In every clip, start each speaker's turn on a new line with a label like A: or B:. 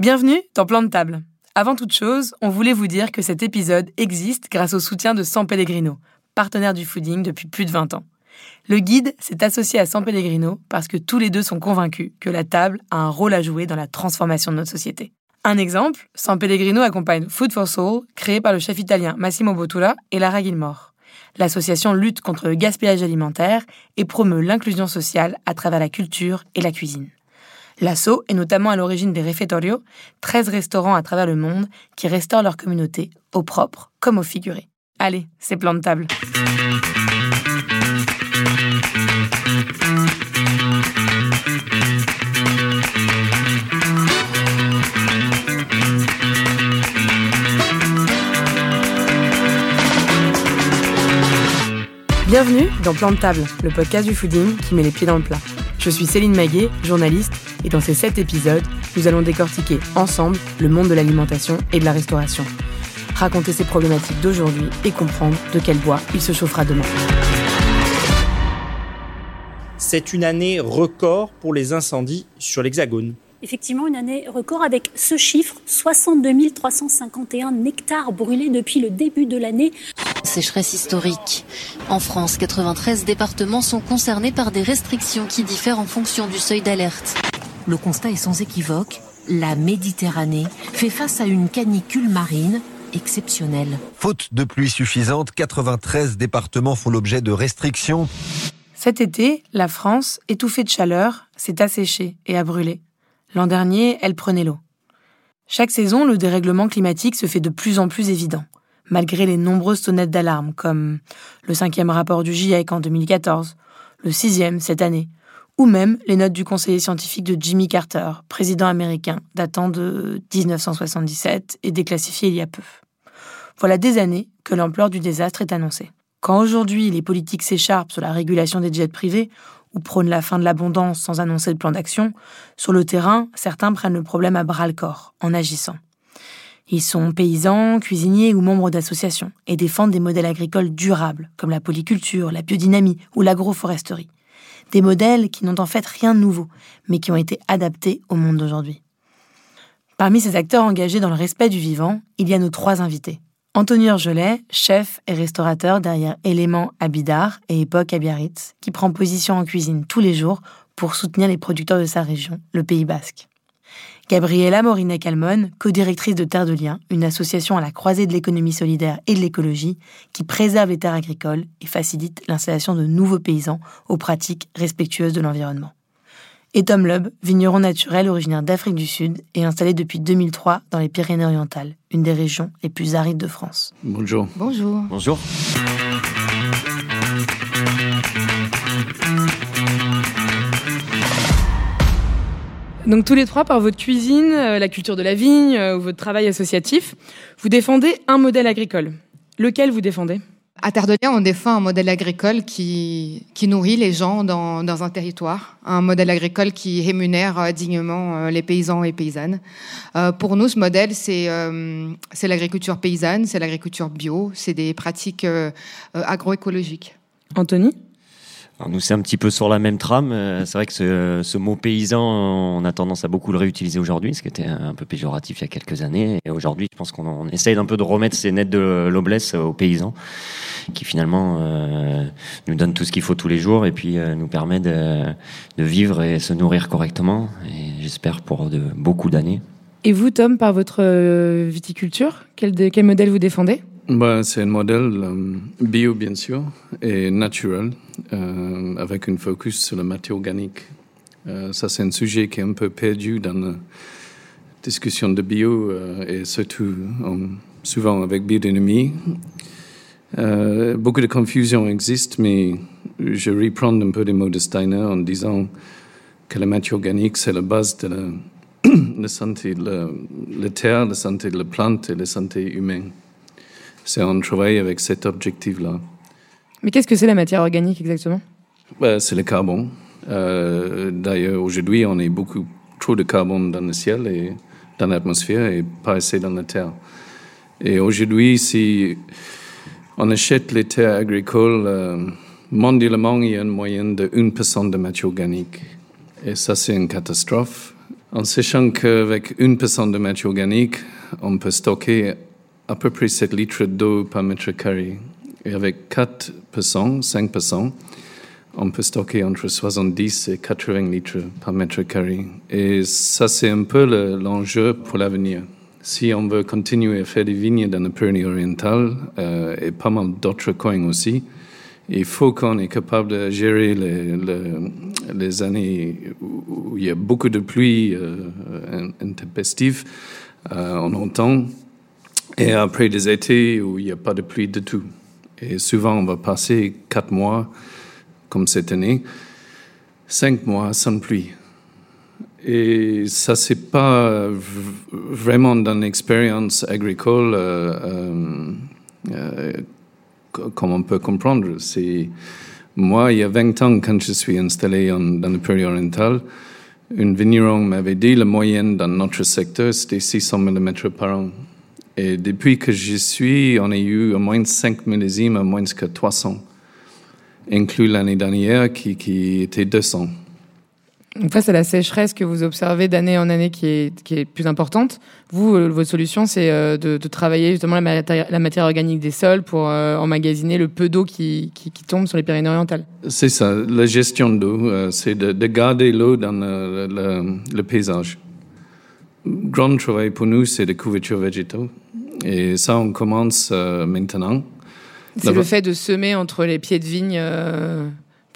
A: Bienvenue dans Plan de table. Avant toute chose, on voulait vous dire que cet épisode existe grâce au soutien de San Pellegrino, partenaire du fooding depuis plus de 20 ans. Le guide s'est associé à San Pellegrino parce que tous les deux sont convaincus que la table a un rôle à jouer dans la transformation de notre société. Un exemple, San Pellegrino accompagne Food for Soul, créé par le chef italien Massimo Bottura et Lara Gilmore. L'association lutte contre le gaspillage alimentaire et promeut l'inclusion sociale à travers la culture et la cuisine. L'asso est notamment à l'origine des Refettorio, 13 restaurants à travers le monde qui restaurent leur communauté, au propre comme au figuré. Allez, c'est plan de table. Bienvenue dans Plan de table, le podcast du fooding qui met les pieds dans le plat. Je suis Céline Maguet, journaliste, et dans ces sept épisodes, nous allons décortiquer ensemble le monde de l'alimentation et de la restauration. Raconter ses problématiques d'aujourd'hui et comprendre de quel bois il se chauffera demain.
B: C'est une année record pour les incendies sur l'Hexagone.
C: Effectivement, une année record avec ce chiffre 62 351 hectares brûlés depuis le début de l'année.
D: Sécheresse historique. En France, 93 départements sont concernés par des restrictions qui diffèrent en fonction du seuil d'alerte.
E: Le constat est sans équivoque. La Méditerranée fait face à une canicule marine exceptionnelle.
F: Faute de pluie suffisante, 93 départements font l'objet de restrictions.
A: Cet été, la France, étouffée de chaleur, s'est asséchée et a brûlé. L'an dernier, elle prenait l'eau. Chaque saison, le dérèglement climatique se fait de plus en plus évident, malgré les nombreuses sonnettes d'alarme, comme le cinquième rapport du GIEC en 2014, le sixième cette année, ou même les notes du conseiller scientifique de Jimmy Carter, président américain, datant de 1977 et déclassifié il y a peu. Voilà des années que l'ampleur du désastre est annoncée. Quand aujourd'hui les politiques s'écharpent sur la régulation des jets privés, ou prônent la fin de l'abondance sans annoncer de plan d'action, sur le terrain, certains prennent le problème à bras le corps, en agissant. Ils sont paysans, cuisiniers ou membres d'associations et défendent des modèles agricoles durables, comme la polyculture, la biodynamie ou l'agroforesterie. Des modèles qui n'ont en fait rien de nouveau, mais qui ont été adaptés au monde d'aujourd'hui. Parmi ces acteurs engagés dans le respect du vivant, il y a nos trois invités. Anthony Urgelet, chef et restaurateur derrière Éléments Abidar et Époque à Biarritz, qui prend position en cuisine tous les jours pour soutenir les producteurs de sa région, le Pays Basque. Gabriela Morina-Calmon, co-directrice de Terre de Liens, une association à la croisée de l'économie solidaire et de l'écologie qui préserve les terres agricoles et facilite l'installation de nouveaux paysans aux pratiques respectueuses de l'environnement et Tom Lubb, vigneron naturel originaire d'Afrique du Sud et installé depuis 2003 dans les Pyrénées-Orientales, une des régions les plus arides de France.
G: Bonjour.
A: Bonjour.
B: Bonjour.
A: Donc tous les trois, par votre cuisine, euh, la culture de la vigne euh, ou votre travail associatif, vous défendez un modèle agricole. Lequel vous défendez?
H: À Liens, on défend un modèle agricole qui, qui nourrit les gens dans, dans, un territoire, un modèle agricole qui rémunère euh, dignement euh, les paysans et paysannes. Euh, pour nous, ce modèle, c'est c'est l'agriculture paysanne, c'est l'agriculture bio, c'est des pratiques agroécologiques.
A: Anthony?
B: Alors nous, c'est un petit peu sur la même trame. C'est vrai que ce, ce, mot paysan, on a tendance à beaucoup le réutiliser aujourd'hui, ce qui était un peu péjoratif il y a quelques années. Et aujourd'hui, je pense qu'on essaye un peu de remettre ces nettes de noblesse aux paysans qui finalement euh, nous donne tout ce qu'il faut tous les jours et puis euh, nous permet de, de, vivre et se nourrir correctement, et j'espère pour de, beaucoup d'années.
A: Et vous, Tom, par votre euh, viticulture, quel, modèle vous défendez?
G: Bah, C'est un modèle bio, bien sûr, et naturel, avec un focus sur la matière organique. ça, c'est un sujet qui est un peu perdu dans la discussion de bio, et surtout souvent avec biodynamie. Euh, beaucoup de confusion existe, mais je reprends un peu les mots de Steiner en disant que la matière organique, c'est la base de la, la santé de la, terre, la santé de la plante et la santé humaine. C'est un travail avec cet objectif-là.
A: Mais qu'est-ce que c'est la matière organique exactement?
G: Bah, C'est le carbone. Euh, D'ailleurs, aujourd'hui, on a beaucoup trop de carbone dans le ciel et dans l'atmosphère et pas assez dans la terre. Et aujourd'hui, si on achète les terres agricoles, euh, mondialement, il y a une moyenne de 1% de matière organique. Et ça, c'est une catastrophe. En sachant qu'avec une personne de matière organique, on peut stocker à peu près 7 litres d'eau par mètre carré. Et avec 4 5% on peut stocker entre 70 et 80 litres par mètre carré. Et ça, c'est un peu l'enjeu pour l'avenir. Si on veut continuer à faire des vignes dans le Pyrénées orientales euh, et pas mal d'autres coins aussi, il faut qu'on est capable de gérer les, années où il y a beaucoup de pluie euh, intempestives euh, en automne et après des étés où il n'y a pas de pluie du tout. Et souvent, on va passer quatre mois, comme cette année, cinq mois sans pluie. Et ça, c'est pas vraiment dans l'expérience agricole euh, euh, euh, comme on peut comprendre. C'est moi, il y a 20 ans, quand je suis installé dans le Pyrénées oriental, une vigneron m'avait dit la moyenne dans notre secteur, c'était 600 mm par an. Et depuis que j'y suis, on a eu au moins 5 millésimes, à moins que 300, inclus l'année dernière qui, qui était 200.
I: Face à la sécheresse que vous observez d'année en année qui est, qui est plus importante, vous, euh, votre solution, c'est euh, de, travailler justement la matière, la matière, organique des sols pour euh, emmagasiner le peu d'eau qui, qui, tombe sur les Pyrénées-Orientales.
G: C'est ça, la gestion d'eau, c'est de, garder l'eau dans le, le, paysage. Grand travail pour nous, c'est les couvertures végétaux. Et ça, on commence maintenant.
I: C'est le fait de semer entre les pieds de vigne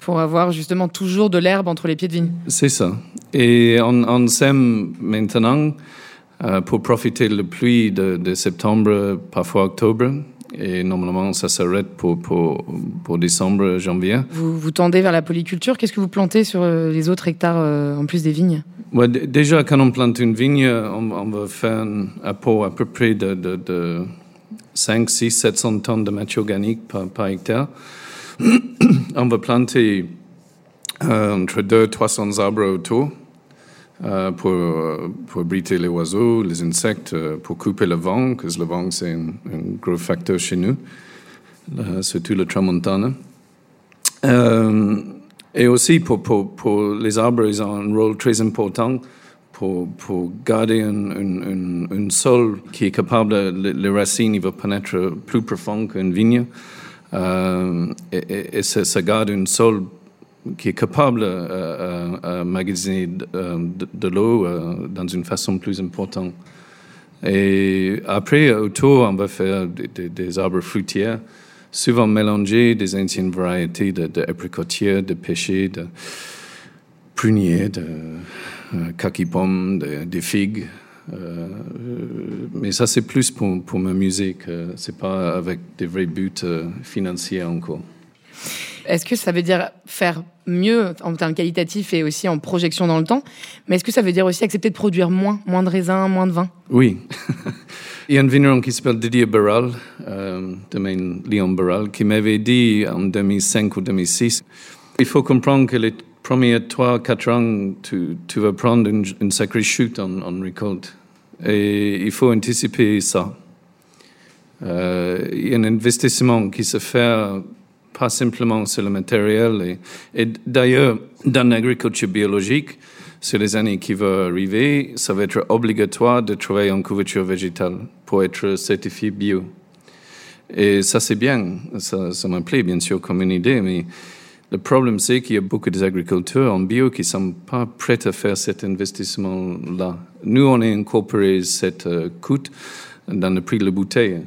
I: pour avoir justement toujours de l'herbe entre les pieds de vigne.
G: C'est ça. Et on, sème maintenant euh, pour profiter de la pluie de, septembre, parfois octobre. Et normalement, ça s'arrête pour, pour, pour, décembre, janvier.
I: Vous, vous tendez vers la polyculture. Qu'est-ce que vous plantez sur euh, les autres hectares euh, en plus des vignes?
G: Ouais, Déjà, quand on plante une vigne, on, va faire un apport à peu près de, de, de 5, 6, 700 tonnes de matière organique par, par hectare. on va planter euh, entre 200 300 arbres autour euh, pour, pour abriter les oiseaux, les insectes, euh, pour couper le vent, parce que le vent, c'est un, gros facteur chez nous, surtout le tramontane. et aussi, pour, pour, pour, les arbres, ils ont un rôle très important pour, pour garder un, un, sol qui est capable, les racines, ils vont pénétrer plus profond qu'une vigne. Euh, et, ça, garde un sol qui est capable de magasiner de, l'eau euh, dans une façon plus importante. Et après, autour, on va faire des, arbres fruitiers, souvent mélangés des anciennes variétés d'apricotiers, de, de pêchers, de pruniers, de euh, kaki pommes, de, figues. Euh, mais ça, c'est plus pour, pour m'amuser que c'est pas avec des vrais buts euh, financiers encore.
I: Est-ce que ça veut dire faire mieux en termes qualitatifs et aussi en projection dans le temps? Mais est-ce que ça veut dire aussi accepter de produire moins, moins de raisins, moins de vin?
G: Oui. Il y a un vigneron qui s'appelle Didier Barral, euh, domaine Lyon Barral, qui m'avait dit en 2005 ou 2006 il faut comprendre que les premiers 3-4 ans, tu, vas prendre une, sacrée chute en, récolte. Et il faut anticiper ça. Euh, il y a un investissement qui se fait pas simplement sur le matériel. Et, d'ailleurs, dans l'agriculture biologique, sur les années qui vont arriver, ça va être obligatoire de travailler en couverture végétale pour être certifié bio. Et ça, c'est bien. Ça, ça bien sûr, comme une idée, mais le problème, c'est qu'il y a beaucoup d'agriculteurs en bio qui ne sont pas prêts à faire cet investissement-là. Nous, on a incorporé cette euh, coût dans le prix de la bouteille.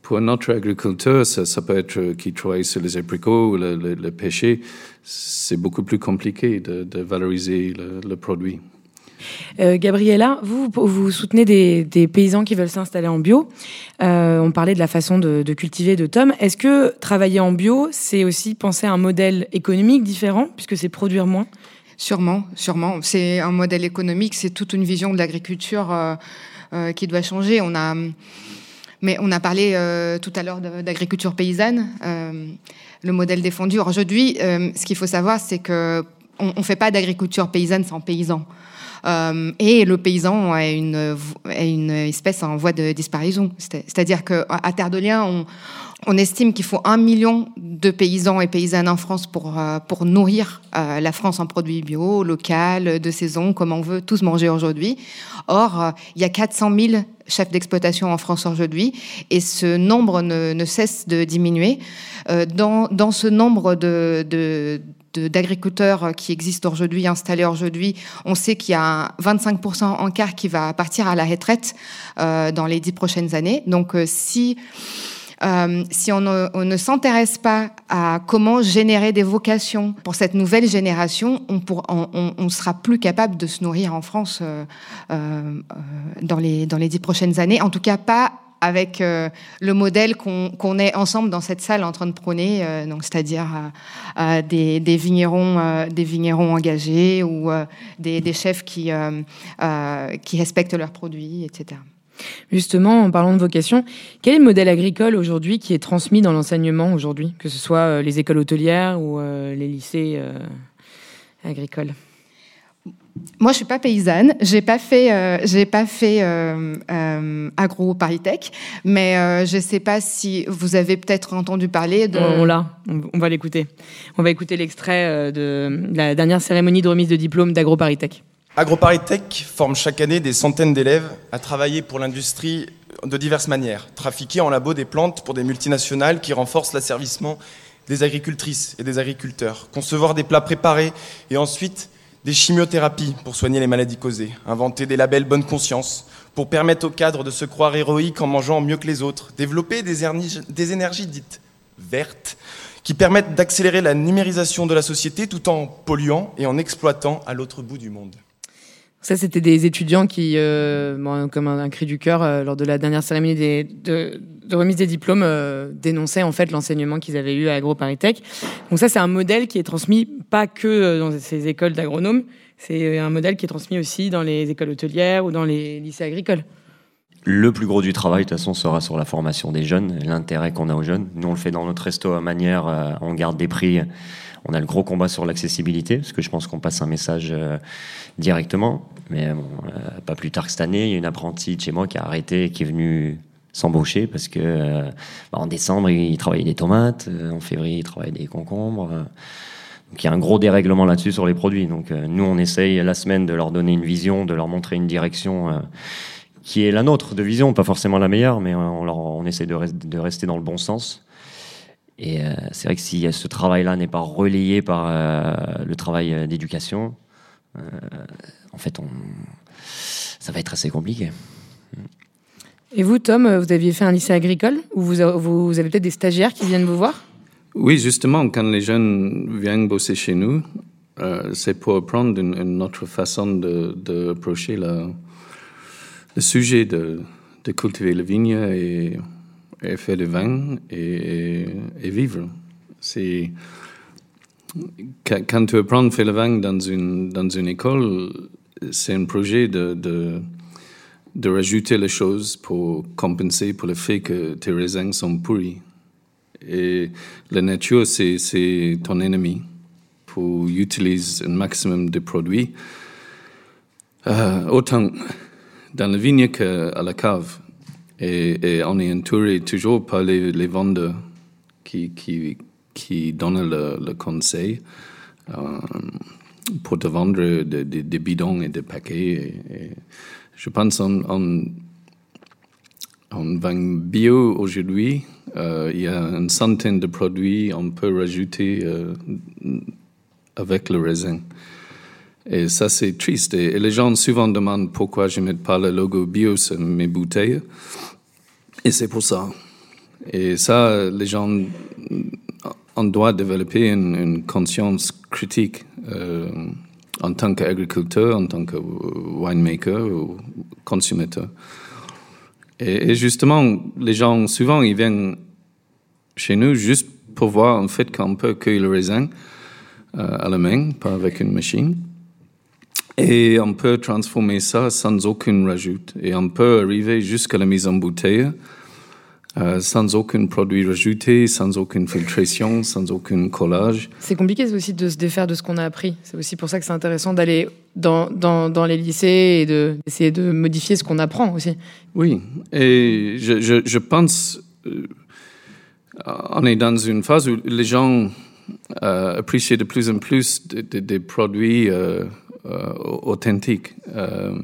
G: Pour un autre agriculteur, ça, peut être qui travaille sur les abricots ou le, le, pêcher. C'est beaucoup plus compliqué de, valoriser le, produit.
I: Euh, Gabriella, vous, soutenez des, paysans qui veulent s'installer en bio. Euh, on parlait de la façon de, cultiver de tomes. Est-ce que travailler en bio, c'est aussi penser à un modèle économique différent, puisque c'est produire moins?
H: Sûrement, sûrement. C'est un modèle économique, c'est toute une vision de l'agriculture euh, qui doit changer. On a mais on a parlé euh, tout à l'heure d'agriculture paysanne, euh, le modèle défendu. Aujourd'hui, euh, ce qu'il faut savoir, c'est que on ne fait pas d'agriculture paysanne sans paysans. Et le paysan est une, espèce en voie de disparition. C'est-à-dire qu'à Terre de Liens, on, estime qu'il faut un million de paysans et paysannes en France pour, euh, pour nourrir euh, la France en produits bio, local, de saison, comme on veut tous manger aujourd'hui. Or, euh, il y a 400 000 chefs d'exploitation en France aujourd'hui et ce nombre ne, cesse de diminuer. dans, ce nombre de d'agriculteurs qui existent aujourd'hui, installés aujourd'hui, on sait qu'il y a 25% en quart qui va partir à la retraite dans les dix prochaines années. Donc, si euh, si on ne, s'intéresse pas à comment générer des vocations pour cette nouvelle génération, on, on, sera plus capable de se nourrir en France euh, euh, dans, les, dans les dix prochaines années. En tout cas, pas avec le modèle qu'on est ensemble dans cette salle en train de prôner, donc c'est-à-dire des, des, vignerons, des vignerons engagés ou des, chefs qui, qui respectent leurs produits, etc.
I: Justement, en parlant de vocation, quel est le modèle agricole aujourd'hui qui est transmis dans l'enseignement aujourd'hui, que ce soit euh, les écoles hôtelières ou euh, les lycées euh, agricoles?
H: Moi, je suis pas paysanne. J'ai pas fait, j'ai pas fait agro Paritech, mais je sais pas si vous avez peut-être entendu parler de.
I: On, l'a. On, va l'écouter. On va écouter l'extrait de la dernière cérémonie de remise de diplôme d'agro Paritech.
J: AgroParisTech forme chaque année des centaines d'élèves à travailler pour l'industrie de diverses manières. Trafiquer en labo des plantes pour des multinationales qui renforcent l'asservissement des agricultrices et des agriculteurs. Concevoir des plats préparés et ensuite des chimiothérapies pour soigner les maladies causées. Inventer des labels bonne conscience pour permettre aux cadres de se croire héroïques en mangeant mieux que les autres. Développer des, des énergies dites vertes qui permettent d'accélérer la numérisation de la société tout en polluant et en exploitant à l'autre bout du monde.
I: Ça, c'était des étudiants qui, euh, comme un, cri du cœur, euh, lors de la dernière cérémonie de, remise des diplômes, euh, dénonçaient en fait l'enseignement qu'ils avaient eu à AgroParisTech. Donc ça, c'est un modèle qui est transmis pas que dans ces écoles d'agronomes, c'est un modèle qui est transmis aussi dans les écoles hôtelières ou dans les lycées agricoles.
B: Le plus gros du travail, de toute façon, sera sur la formation des jeunes, l'intérêt qu'on a aux jeunes. Nous, on le fait dans notre resto à manière, on garde des prix on a le gros combat sur l'accessibilité, parce que je pense qu'on passe un message euh, directement. Mais bon, euh, pas plus tard que cette année, il y a une apprentie de chez moi qui a arrêté qui est venue s'embaucher parce que euh, bah, en décembre, il travaillait des tomates, en février, il travaillait des concombres. Donc il y a un gros dérèglement là-dessus sur les produits. Donc nous, on essaye la semaine de leur donner une vision, de leur montrer une direction qui est la nôtre de vision, pas forcément la meilleure, mais on, leur, on essaie de, rester dans le bon sens. Et euh, c'est vrai que si ce travail-là n'est pas relayé par euh, le travail euh, d'éducation, en fait, on... ça va être assez compliqué.
I: Et vous, Tom, vous aviez fait un lycée agricole ou vous, vous avez peut-être des stagiaires qui viennent vous voir?
G: Oui, justement, quand les jeunes viennent bosser chez nous, c'est pour apprendre une, autre façon d'approcher de, le sujet de, de cultiver la vigne et et faire le vin et, vivre. C'est quand tu apprends à faire le vin dans une, dans une école, c'est un projet de, de, rajouter les choses pour compenser pour le fait que tes raisins sont pourris. Et la nature, c'est ton ennemi. Pour utiliser un maximum de produits, euh, autant dans la vigne qu'à la cave. Et, on est entouré toujours par les, vendeurs qui, qui, qui donnent le, conseil euh, pour te vendre des bidons et des paquets. Et, je pense en, en, vin bio aujourd'hui, euh, il y a une centaine de produits on peut rajouter euh, avec le raisin. Et ça, c'est triste. Et, les gens souvent demandent pourquoi je ne mets pas le logo bio sur mes bouteilles. Et c'est pour ça. Et ça, les gens, on doit développer une, conscience critique euh, en tant qu'agriculteur, en tant que winemaker ou consommateur. Et, justement, les gens, souvent, ils viennent chez nous juste pour voir en fait qu'on peut cueillir le raisin euh, à la main, pas avec une machine. Et on peut transformer ça sans aucune rajoute. Et on peut arriver jusqu'à la mise en bouteille euh, sans aucun produit rajouté, sans aucune filtration, sans aucun collage.
I: C'est compliqué aussi de se défaire de ce qu'on a appris. C'est aussi pour ça que c'est intéressant d'aller dans, dans, dans, les lycées et d'essayer de, de modifier ce qu'on apprend aussi.
G: Oui, et je, je, je pense, euh, on est dans une phase où les gens euh, apprécient de plus en plus des, des, des produits euh, euh authentiques. Euh,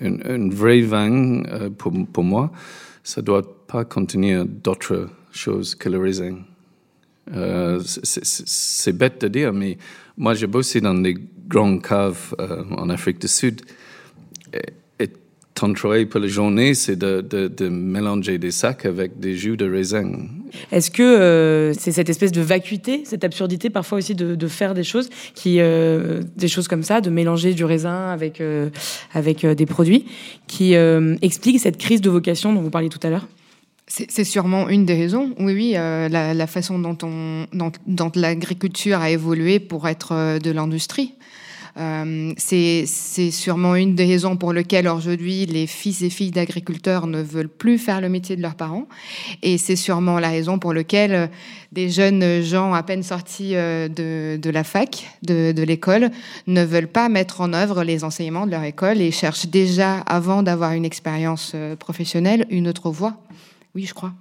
G: un, un, vrai vin, pour, pour moi, ça doit pas contenir d'autres choses que le raisin. Euh, c'est bête de dire, mais moi j'ai bossé dans des grandes caves euh, en Afrique du Sud. Et, ton travail pour la journée, c'est de, de, mélanger des sacs avec des jus de raisin.
I: Est-ce que euh, c'est cette espèce de vacuité, cette absurdité parfois aussi de, faire des choses, qui, euh, des choses comme ça, de mélanger du raisin avec, euh, avec des produits, qui explique cette crise de vocation dont vous parliez tout à l'heure?
H: C'est sûrement une des raisons. Oui, oui, la, façon dont, on, dont, dont l'agriculture a évolué pour être de l'industrie. Euh, c'est sûrement une des raisons pour lesquelles aujourd'hui les fils et filles d'agriculteurs ne veulent plus faire le métier de leurs parents. Et c'est sûrement la raison pour laquelle euh, des jeunes gens à peine sortis euh, de, de la fac, de, de l'école, ne veulent pas mettre en œuvre les enseignements de leur école et cherchent déjà, avant d'avoir une expérience professionnelle, une autre voie. Oui, je crois.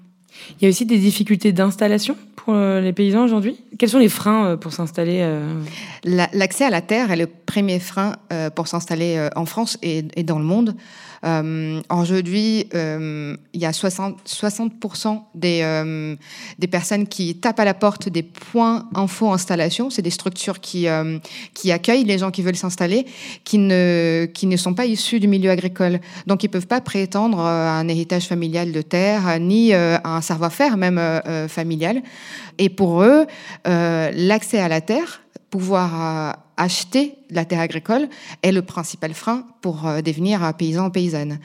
I: Il y a aussi des difficultés d'installation pour euh, les paysans aujourd'hui Quels sont les freins euh, pour s'installer euh?
H: L'accès à la terre est le premier frein pour s'installer en France et, dans le monde. Euh, Aujourd'hui, euh, il y a 60%, 60 des, euh, des personnes qui tapent à la porte des points info installation. C'est des structures qui, accueillent les gens qui veulent s'installer, qui ne, ne sont pas issus du milieu agricole. Donc, ils peuvent pas prétendre à un héritage familial de terre, ni à un savoir-faire même familial. Et pour eux, l'accès à la terre, pouvoir acheter la terre agricole est le principal frein pour euh, devenir paysan ou paysanne.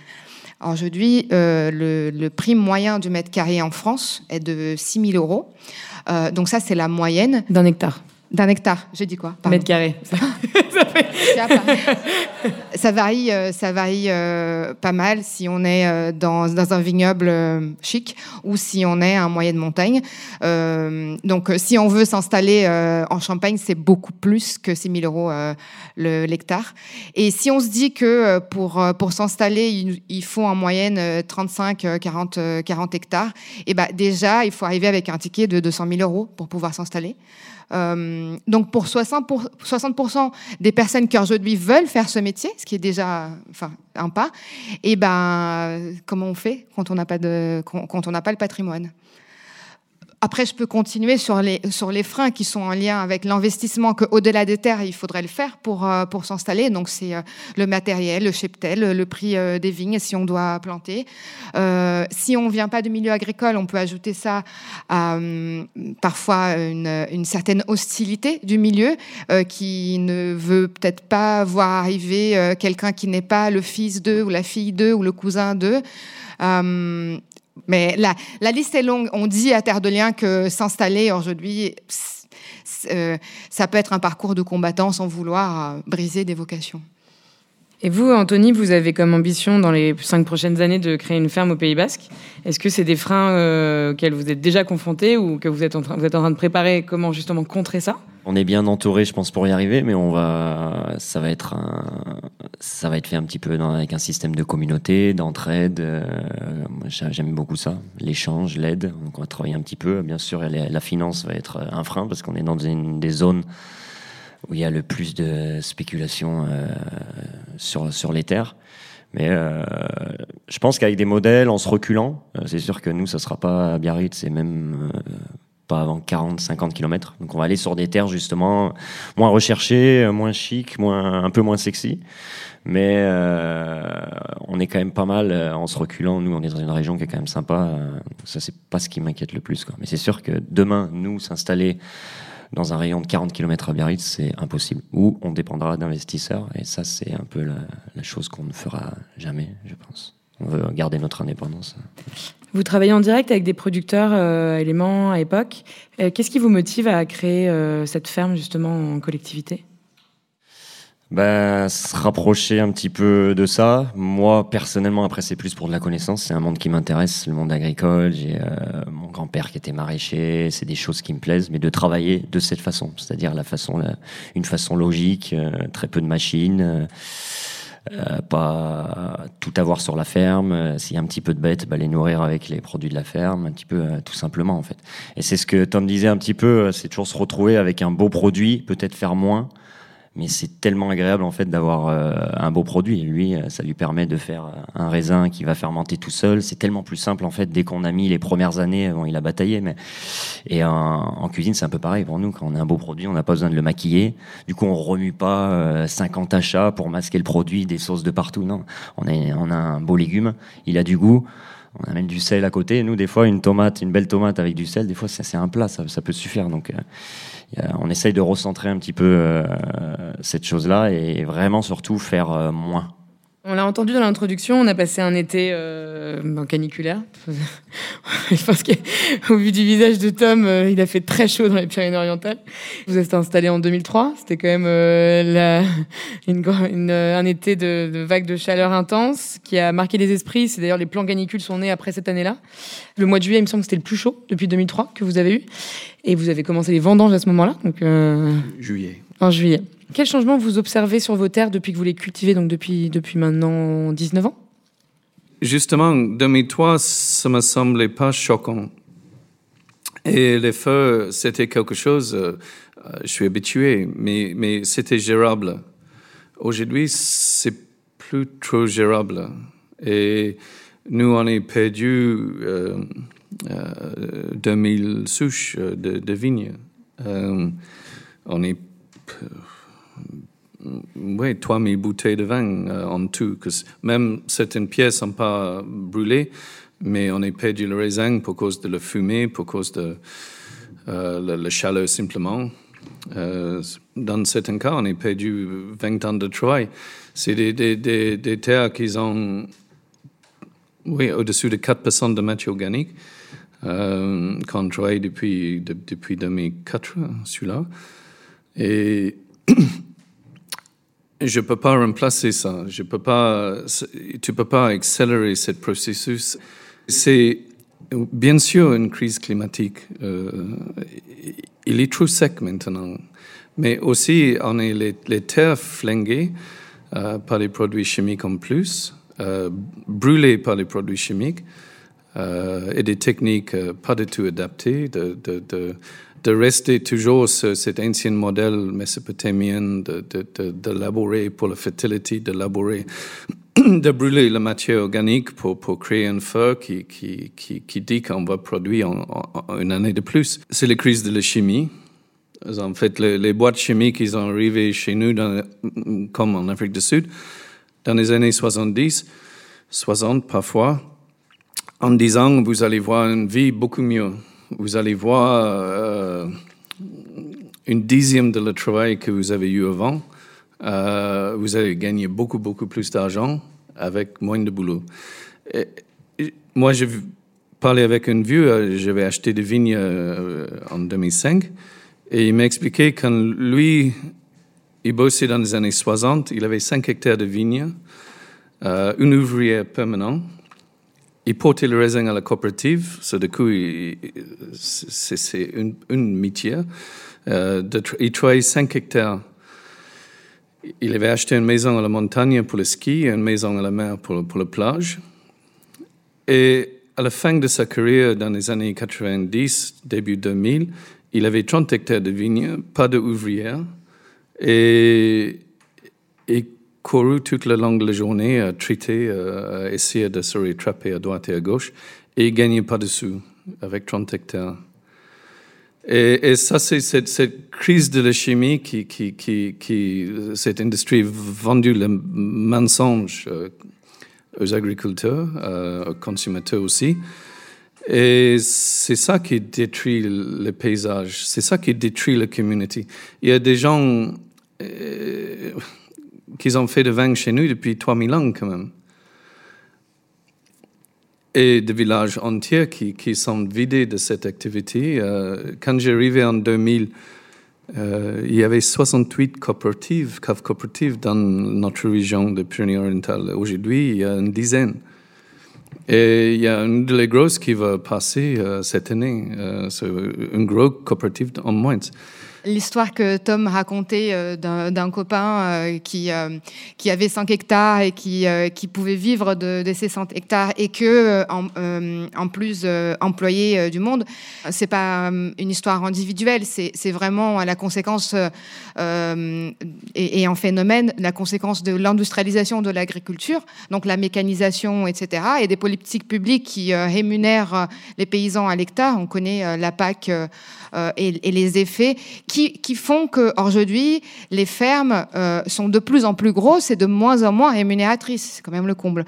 H: Aujourd'hui, euh, le, le, prix moyen du mètre carré en France est de 6 000 euros. Euh, donc ça, c'est la moyenne.
I: D'un hectare.
H: D'un hectare, j'ai dit quoi?
I: Pardon. Mètre carré.
H: ça varie, euh, ça varie euh, pas mal si on est euh, dans, dans, un vignoble euh, chic ou si on est un moyen de montagne. Euh, donc, si on veut s'installer en Champagne, c'est beaucoup plus que 6 000 euros l'hectare. Et si on se dit que pour, pour s'installer, il, il, faut en moyenne 35, 40, 40 hectares, et eh ben déjà, il faut arriver avec un ticket de 200 000 euros pour pouvoir s'installer. Donc pour 60%, pour 60 des personnes qui aujourd'hui veulent faire ce métier, ce qui est déjà un pas, et eh ben comment on fait quand on n'a pas, de, quand on n'a pas le patrimoine? Après, je peux continuer sur les, sur les freins qui sont en lien avec l'investissement qu'au-delà des terres, il faudrait le faire pour, euh, pour s'installer. Donc, c'est euh, le matériel, le cheptel, le prix euh, des vignes, si on doit planter. Si on vient pas du milieu agricole, on peut ajouter ça à parfois une, une, certaine hostilité du milieu qui ne veut peut-être pas voir arriver quelqu'un qui n'est pas le fils d'eux ou la fille d'eux ou le cousin d'eux. Mais la, liste est longue. On dit à Terre de Liens que s'installer aujourd'hui, euh, ça peut être un parcours de combattant sans vouloir euh, briser des vocations.
I: Et vous, Anthony, vous avez comme ambition dans les cinq prochaines années de créer une ferme au Pays Basque. Est-ce que c'est des freins euh, auxquels vous êtes déjà confrontés ou que vous êtes, en train, de préparer comment justement contrer ça?
B: On est bien entouré, je pense, pour y arriver, mais on va, ça va être, un, ça va être fait un petit peu avec un système de communauté, d'entraide. Euh, J'aime beaucoup ça, l'échange, l'aide. Donc on va travailler un petit peu. Bien sûr, la finance va être un frein parce qu'on est dans une, des zones où il y a le plus de spéculation euh, sur, sur les terres. Mais euh, je pense qu'avec des modèles, en se reculant, euh, c'est sûr que nous, ça sera pas à Biarritz et même pas avant 40, 50 km. Donc on va aller sur des terres justement moins recherchées, moins chic, moins, un peu moins sexy. Mais on est quand même pas mal en se reculant. Nous, on est dans une région qui est quand même sympa. Ça, c'est pas ce qui m'inquiète le plus. Mais c'est sûr que demain, nous, s'installer dans un rayon de 40 km à Biarritz, c'est impossible. Ou on dépendra d'investisseurs, et ça, c'est un peu la, chose qu'on ne fera jamais, je pense. On veut garder notre indépendance.
I: Vous travaillez en direct avec des producteurs euh, éléments à époque. Euh, Qu'est-ce qui vous motive à créer euh, cette ferme justement en collectivité?
B: Ben, se rapprocher un petit peu de ça. Moi, personnellement, après, c'est plus pour de la connaissance. C'est un monde qui m'intéresse, le monde agricole. J'ai euh, mon grand-père qui était maraîcher. C'est des choses qui me plaisent, mais de travailler de cette façon, c'est-à-dire la façon, une façon logique, euh, très peu de machines. Euh, pas tout avoir sur la ferme. S'il y a un petit peu de bêtes, bah, les nourrir avec les produits de la ferme, un petit peu tout simplement en fait. Et c'est ce que Tom disait un petit peu, c'est toujours se retrouver avec un beau produit, peut-être faire moins, mais c'est tellement agréable en fait d'avoir euh, un beau produit. Lui, euh, ça lui permet de faire euh, un raisin qui va fermenter tout seul. C'est tellement plus simple en fait dès qu'on a mis les premières années. Bon, il a bataillé, mais et en, cuisine c'est un peu pareil pour nous. Quand on a un beau produit, on n'a pas besoin de le maquiller. Du coup, on remue pas 50 achats pour masquer le produit, des sauces de partout. Non, on on a un beau légume, il a du goût. On amène du sel à côté. Nous, des fois, une tomate, une belle tomate avec du sel, des fois, c'est un plat, ça, peut suffire. Donc, on essaye de recentrer un petit peu euh, cette chose-là et vraiment surtout faire euh, moins.
I: On l'a entendu dans l'introduction, on a passé un été euh, ben, caniculaire. Je pense qu'au vu du visage de Tom, il a fait très chaud dans les Pyrénées-Orientales. Vous êtes installé en 2003, c'était quand même un été de, de vagues de chaleur intense qui a marqué les esprits. C'est d'ailleurs les plans canicules sont nés après cette année-là. Le mois de juillet, il me semble que c'était le plus chaud depuis 2003 que vous avez eu. Et vous avez commencé les vendanges à ce moment-là. Donc,
G: euh, Juillet.
I: En juillet. Quel changement vous observez sur vos terres depuis que vous les cultivez, donc depuis, depuis maintenant 19 ans?
G: Justement, 2003, ça me semblait pas choquant. Et les feux, c'était quelque chose, euh, je suis habitué, mais, mais c'était gérable. Aujourd'hui, c'est plus trop gérable. Et nous, on est perdu euh, 2000 euh, souches euh, de, de vignes. Euh, on est oui, 3000 bouteilles de vin en tout. Même certaines pièces n'ont pas brûlé, mais on a perdu le raisin pour cause de la fumée, pour cause de la, chaleur simplement. dans certains cas, on a perdu 20 ans de travail. C'est des, terres qui ont oui, au-dessus de 4% de matière organique euh, qu'on travaille depuis, depuis 2004, celui-là. Et je ne peux pas remplacer ça. Je peux pas, tu ne peux pas accélérer ce processus. C'est bien sûr une crise climatique. Euh, il est trop sec maintenant. Mais aussi, on est les, terres flinguées euh, par les produits chimiques en plus, euh, brûlées par les produits chimiques. Et des techniques pas du tout adaptées, de rester toujours sur cet ancien modèle mésopotamien de, de, laborer pour la fertilité, de laborer, de brûler la matière organique pour, pour créer un feu qui, qui, qui, dit qu'on va produire une année de plus. C'est la crise de la chimie. En fait, les, boîtes chimiques, ils sont arrivés chez nous, comme en Afrique du Sud, dans les années 70, 60 parfois en disant vous allez voir une vie beaucoup mieux. Vous allez voir euh, une dixième de le travail que vous avez eu avant. Euh, vous allez gagner beaucoup, beaucoup plus d'argent avec moins de boulot. moi, je parlais avec un vieux, euh, j'avais acheté des vignes en 2005, et il m'a expliqué quand lui, il bossait dans les années 60, il avait 5 hectares de vignes, une ouvrière permanente, il portait le raisin à la coopérative, so du coup, c'est une, une métier. Euh, il travaillait 5 hectares. Il avait acheté une maison à la montagne pour le ski et une maison à la mer pour, pour la plage. Et à la fin de sa carrière, dans les années 90, début 2000, il avait 30 hectares de vignes, pas d'ouvrières. Et, et couru toute la longue de la journée, à traiter, à essayer de se rattraper à droite et à gauche, et gagner pas dessous avec 30 hectares. Et, ça, c'est cette, crise de la chimie qui, qui, qui, cette industrie vendu le mensonge euh, aux agriculteurs, euh, aux consommateurs aussi. Et c'est ça qui détruit le paysage, c'est ça qui détruit la communauté. Il y a des gens, euh, qu'ils ont fait de vin chez nous depuis 3000 ans quand même. Et des villages entiers qui, qui sont vidés de cette activité. Euh, quand j'arrivais en 2000, Euh, il y avait 68 coopératives, caves coopératives dans notre région de Pyrénées-Orientales. Aujourd'hui, il y a une dizaine. Et il y a une de grosses qui va passer euh, cette année. Euh, une grosse coopérative en moins.
H: L'histoire que Tom racontait euh, d'un copain euh, qui, euh, qui avait 5 hectares et qui, pouvait vivre de, ces 100 hectares et que, en plus, employé du monde, c'est pas une histoire individuelle, c'est vraiment la conséquence et, et, en phénomène, la conséquence de l'industrialisation de l'agriculture, donc la mécanisation, etc., et des politiques publiques qui rémunèrent les paysans à l'hectare. On connaît la PAC et, et les effets qui, font qu'aujourd'hui, les fermes euh, sont de plus en plus grosses et de moins en moins rémunératrices. C'est quand même le comble.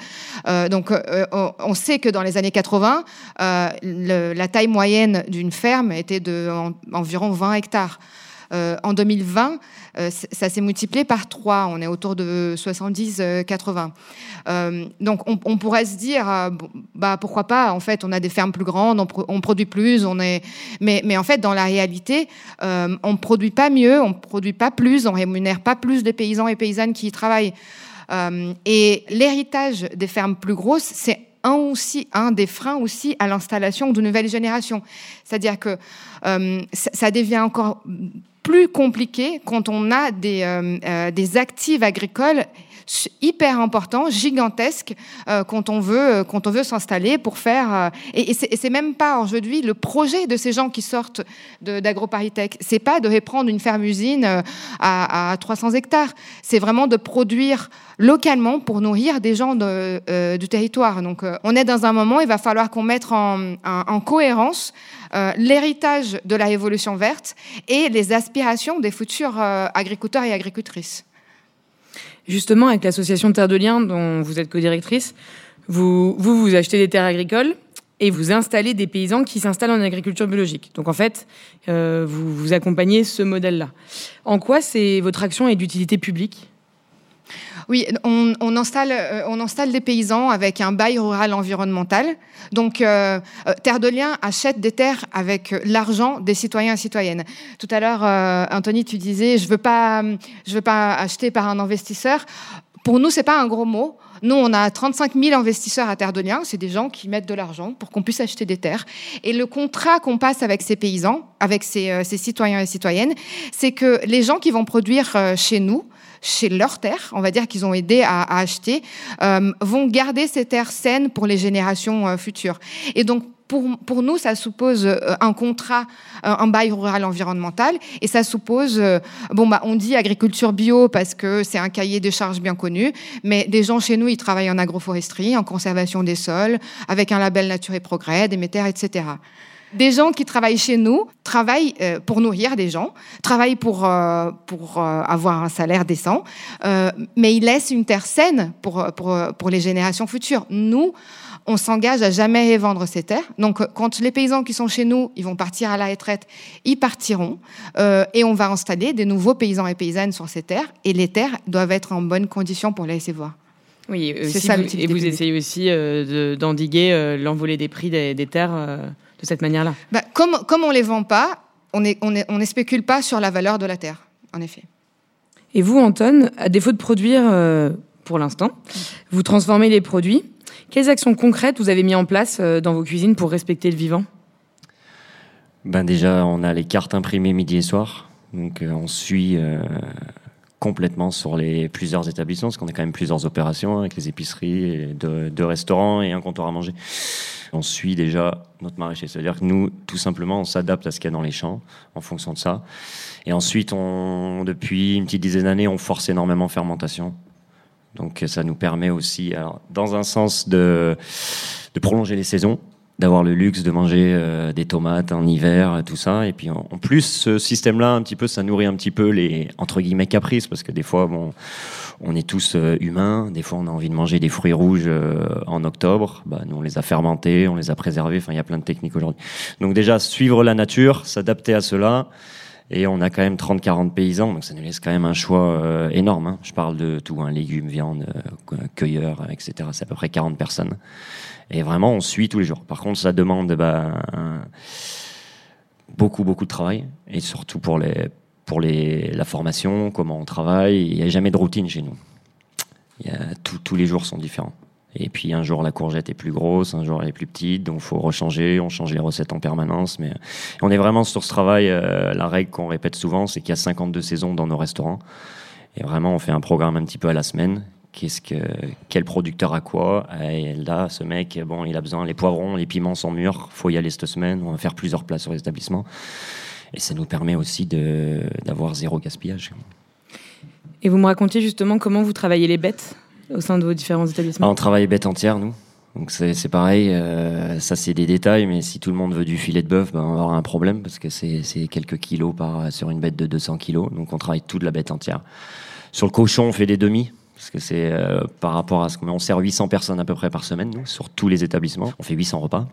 H: Euh, donc, euh, on sait que dans les années 80, la taille moyenne d'une ferme était de environ 20 hectares. En 2020, euh, ça s'est multiplié par 3. On est autour de 70-80. Euh, donc on, pourrait se dire, euh, bah, pourquoi pas, en fait, on a des fermes plus grandes, on, produit plus, on est... mais, en fait, dans la réalité, on ne produit pas mieux, on ne produit pas plus, on rémunère pas plus les paysans et paysannes qui y travaillent. et l'héritage des fermes plus grosses, c'est un, aussi, un des freins aussi à l'installation de nouvelles générations. C'est-à-dire que ça devient encore plus compliqué quand on a des, euh, euh, des actifs agricoles hyper importants, gigantesques, euh, quand on veut, quand on veut s'installer pour faire. et, et c'est même pas aujourd'hui le projet de ces gens qui sortent d'AgroParisTech. C'est pas de reprendre une ferme-usine à, à, 300 hectares. C'est vraiment de produire localement pour nourrir des gens du territoire. Donc, on est dans un moment, il va falloir qu'on mette en, en, en cohérence euh, l'héritage de la révolution verte et les aspirations des futurs euh, agriculteurs et agricultrices.
I: Justement, avec l'association Terre de Liens, dont vous êtes co-directrice, vous, vous, vous achetez des terres agricoles et vous installez des paysans qui s'installent en agriculture biologique. Donc en fait, euh, vous, vous accompagnez ce modèle-là. En quoi c'est votre action est d'utilité publique?
H: Oui, on, installe, euh, on installe des paysans avec un bail rural environnemental. Donc, euh, euh, Terre de Liens achète des terres avec l'argent des citoyens et citoyennes. Tout à l'heure, Anthony, tu disais, je ne veux, pas, acheter par un investisseur. Pour nous, c'est pas un gros mot. Nous, on a 35 000 investisseurs à Terre de Liens. C'est des gens qui mettent de l'argent pour qu'on puisse acheter des terres. Et le contrat qu'on passe avec ces paysans, avec ces citoyens et citoyennes, c'est que les gens qui vont produire chez nous, chez leurs terres, on va dire qu'ils ont aidé à, acheter, euh, vont garder ces terres saines pour les générations euh, futures. Et donc, pour, pour, nous, ça suppose euh, un contrat, un bail rural environnemental, et ça suppose, bon, bah, on dit agriculture bio parce que c'est un cahier de charges bien connu, mais des gens chez nous, ils travaillent en agroforesterie, en conservation des sols, avec un label Nature et Progrès, des métères, etc des gens qui travaillent chez nous travaillent euh, pour nourrir des gens, travaillent pour, euh, pour euh, avoir un salaire décent, mais ils laissent une terre saine pour, pour, pour les générations futures. Nous, on s'engage à jamais vendre ces terres. Donc, quand les paysans qui sont chez nous, ils vont partir à la retraite, ils partiront et on va installer des nouveaux paysans et paysannes sur ces terres. Et les terres doivent être en bonne condition pour les laisser voir.
I: Oui, c'est ça. Vous, et vous essayez aussi d'endiguer l'envolée des prix des, des terres de cette manière-là?
H: Bah, comme, comme on ne les vend pas, on ne on est, on spécule pas sur la valeur de la terre, en effet.
I: Et vous, Anton, à défaut de produire euh, pour l'instant, vous transformez les produits. Quelles actions concrètes vous avez mis en place euh, dans vos cuisines pour respecter le vivant?
B: Ben Déjà, on a les cartes imprimées midi et soir. Donc, euh, on suit complètement sur les plusieurs établissements, parce qu'on a quand même plusieurs opérations avec les épiceries, et deux, restaurants et un comptoir à manger. On suit déjà notre maraîcher. C'est-à-dire que nous, tout simplement, on s'adapte à ce qu'il y a dans les champs en fonction de ça. Et ensuite, on, depuis une petite dizaine d'années, on force énormément fermentation. Donc ça nous permet aussi, alors, dans un sens, de, de prolonger les saisons, d'avoir le luxe de manger euh, des tomates en hiver, tout ça. Et puis en, plus, ce système-là, un petit peu, ça nourrit un petit peu les entre guillemets caprices, parce que des fois, bon, on est tous euh, humains. Des fois, on a envie de manger des fruits rouges euh, en octobre. Bah, nous, on les a fermentés, on les a préservés. Enfin, il y a plein de techniques aujourd'hui. Donc déjà, suivre la nature, s'adapter à cela. Et on a quand même 30-40 paysans, donc ça nous laisse quand même un choix énorme. Hein. Je parle de tout, hein, légumes, viande, cueilleurs, etc. C'est à peu près 40 personnes. Et vraiment, on suit tous les jours. Par contre, ça demande bah, beaucoup, beaucoup de travail. Et surtout pour la formation, comment on travaille. Il n'y a jamais de routine chez nous. Il tous les jours sont différents. Et puis un jour la courgette est plus grosse, un jour elle est plus petite, donc faut rechanger, on change les recettes en permanence. Mais on est vraiment sur ce travail. Euh, la règle qu'on répète souvent, c'est qu'il y a 52 saisons dans nos restaurants. Et vraiment, on fait un programme un petit peu à la semaine. Qu'est-ce que quel producteur a quoi? Et là, ce mec, bon, il a besoin les poivrons, les piments sont mûrs, faut y aller cette semaine. On va faire plusieurs plats sur l'établissement. Et ça nous permet aussi d'avoir zéro gaspillage.
I: Et vous me racontiez justement comment vous travaillez les bêtes au sein de vos différents établissements?
B: On travaille bêtes entières, nous. Donc c'est pareil, euh, ça c'est des détails, mais si tout le monde veut du filet de bœuf, ben, on avoir un problème parce que c'est quelques kilos par, sur une bête de 200 kilos. Donc on travaille toute la bête entière. Sur le cochon, on fait des demi. Parce que c'est euh, par rapport à ce qu'on sert 800 personnes à peu près par semaine, nous, sur tous les établissements. On fait 800 repas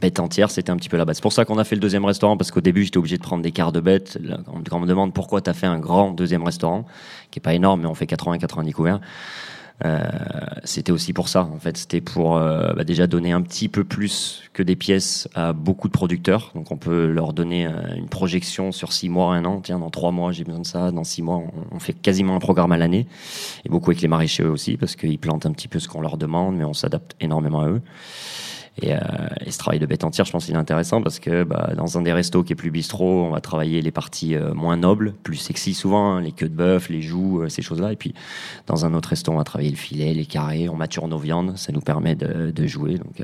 B: bête entière, c'était un petit peu la base. C'est pour ça qu'on a fait le deuxième restaurant, parce qu'au début, j'étais obligé de prendre des quarts de bête. Quand on me demande pourquoi tu as fait un grand deuxième restaurant, qui est pas énorme, mais on fait 80-90 couverts, euh, c'était aussi pour ça. En fait, c'était pour euh, bah, déjà donner un petit peu plus que des pièces à beaucoup de producteurs. Donc, on peut leur donner euh, une projection sur six mois, un an. Tiens, dans trois mois, j'ai besoin de ça. Dans six mois, on, on fait quasiment un programme à l'année. Et beaucoup avec les maraîchers aussi, parce qu'ils plantent un petit peu ce qu'on leur demande, mais on s'adapte énormément à eux. Et, euh, et, ce travail de bête entière, je pense qu'il est intéressant parce que bah, dans un des restos qui est plus bistrot, on va travailler les parties euh, moins nobles, plus sexy souvent, hein, les queues de bœuf, les joues, euh, ces choses-là. Et puis dans un autre resto, on va travailler le filet, les carrés, on mature nos viandes, ça nous permet de, jouer. Donc,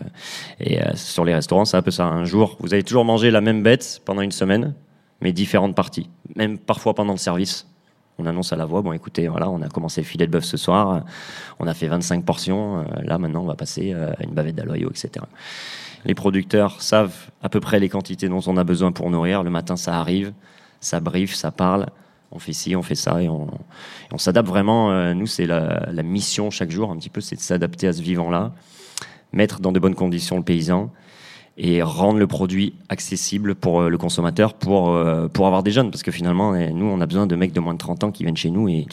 B: et sur les restaurants, c'est un peu ça. Un jour, vous allez toujours manger la même bête pendant une semaine, mais différentes parties, même parfois pendant le service on annonce à la voix, bon écoutez, voilà, on a commencé le filet de bœuf ce soir, on a fait 25 portions, euh, là maintenant on va passer euh, à une bavette d'aloyau, etc. Les producteurs savent à peu près les quantités dont on a besoin pour nourrir, le matin ça arrive, ça briefe, ça parle, on fait ci, on fait ça, et on, s'adapte vraiment, euh, nous c'est la, la, mission chaque jour un petit peu, c'est de s'adapter à ce vivant-là, mettre dans de bonnes conditions le paysan, et rendre le produit accessible pour euh, le consommateur pour, euh, pour avoir des jeunes. Parce que finalement, eh, nous, on a besoin de mecs de moins de 30 ans qui viennent chez nous et,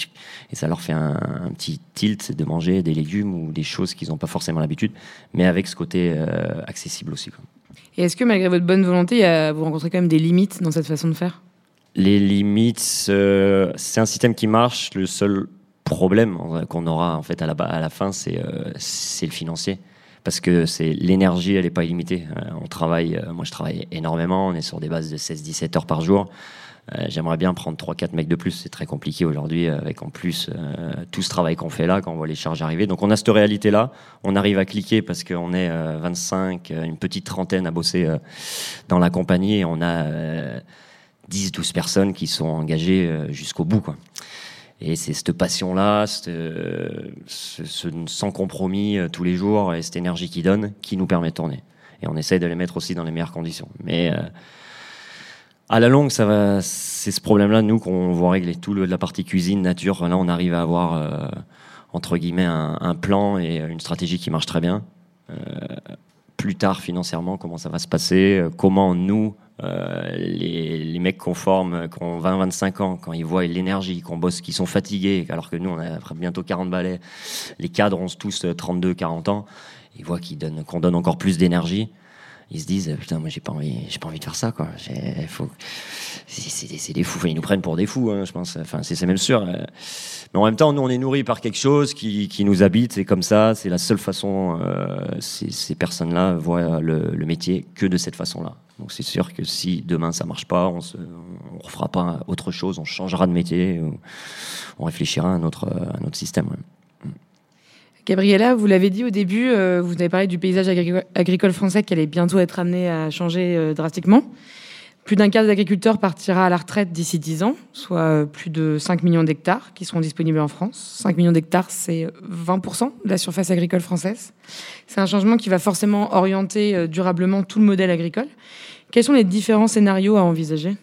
B: et ça leur fait un, un petit tilt de manger des légumes ou des choses qu'ils n'ont pas forcément l'habitude, mais avec ce côté euh, accessible aussi. Quoi.
I: Et est-ce que malgré votre bonne volonté, vous rencontrez quand même des limites dans cette façon de faire?
B: Les limites, euh, c'est un système qui marche. Le seul problème qu'on aura en fait à la, à la fin, c'est euh, le financier parce que c'est l'énergie, elle n'est pas illimitée. Euh, on travaille, euh, moi je travaille énormément, on est sur des bases de 16-17 heures par jour. Euh, J'aimerais bien prendre 3-4 mecs de plus, c'est très compliqué aujourd'hui avec en plus tout ce travail qu'on fait là quand on voit les charges arriver. Donc on a cette réalité-là, on arrive à cliquer parce qu'on est 25, une petite trentaine à bosser dans la compagnie et on a 10-12 personnes qui sont engagées jusqu'au bout. Quoi. Et c'est cette passion-là, ce, sans compromis euh, tous les jours et cette énergie qu'ils donnent qui nous permet de tourner. Et on essaye de les mettre aussi dans les meilleures conditions. Mais euh, à la longue, ça va. C'est ce problème-là, nous, qu'on va régler. Tout le, la partie cuisine, nature, là, on arrive à avoir euh, entre guillemets un, plan et une stratégie qui marche très bien. Plus tard, financièrement, comment ça va se passer euh, Comment nous, euh, les, mecs qu'on forme, qui ont 20-25 ans, quand ils voient l'énergie, qu'on bosse, qu'ils sont fatigués, alors que nous, on a bientôt 40 balais, les cadres ont tous 32-40 ans, ils voient qu'on donne, qu donne encore plus d'énergie ils se disent putain moi j'ai pas envie j'ai pas envie de faire ça quoi. Faut c'est des fous. Ils nous prennent pour des fous hein, je pense. Enfin c'est même sûr mais en même temps nous on est nourris par quelque chose qui, qui nous habite c'est comme ça. C'est la seule façon euh, ces, personnes là voient le, métier que de cette façon là donc c'est sûr que si demain ça marche pas on se on refera pas autre chose on changera de métier on réfléchira à un autre à un autre système.
I: Gabriella, vous l'avez dit au début, euh, vous avez parlé du paysage agricole français qui allait bientôt être amené à changer euh, drastiquement. Plus d'un quart des agriculteurs partira à la retraite d'ici 10 ans, soit euh, plus de 5 millions d'hectares qui seront disponibles en France. 5 millions d'hectares, c'est 20% de la surface agricole française. C'est un changement qui va forcément orienter durablement tout le modèle agricole. Quels sont les différents scénarios à envisager?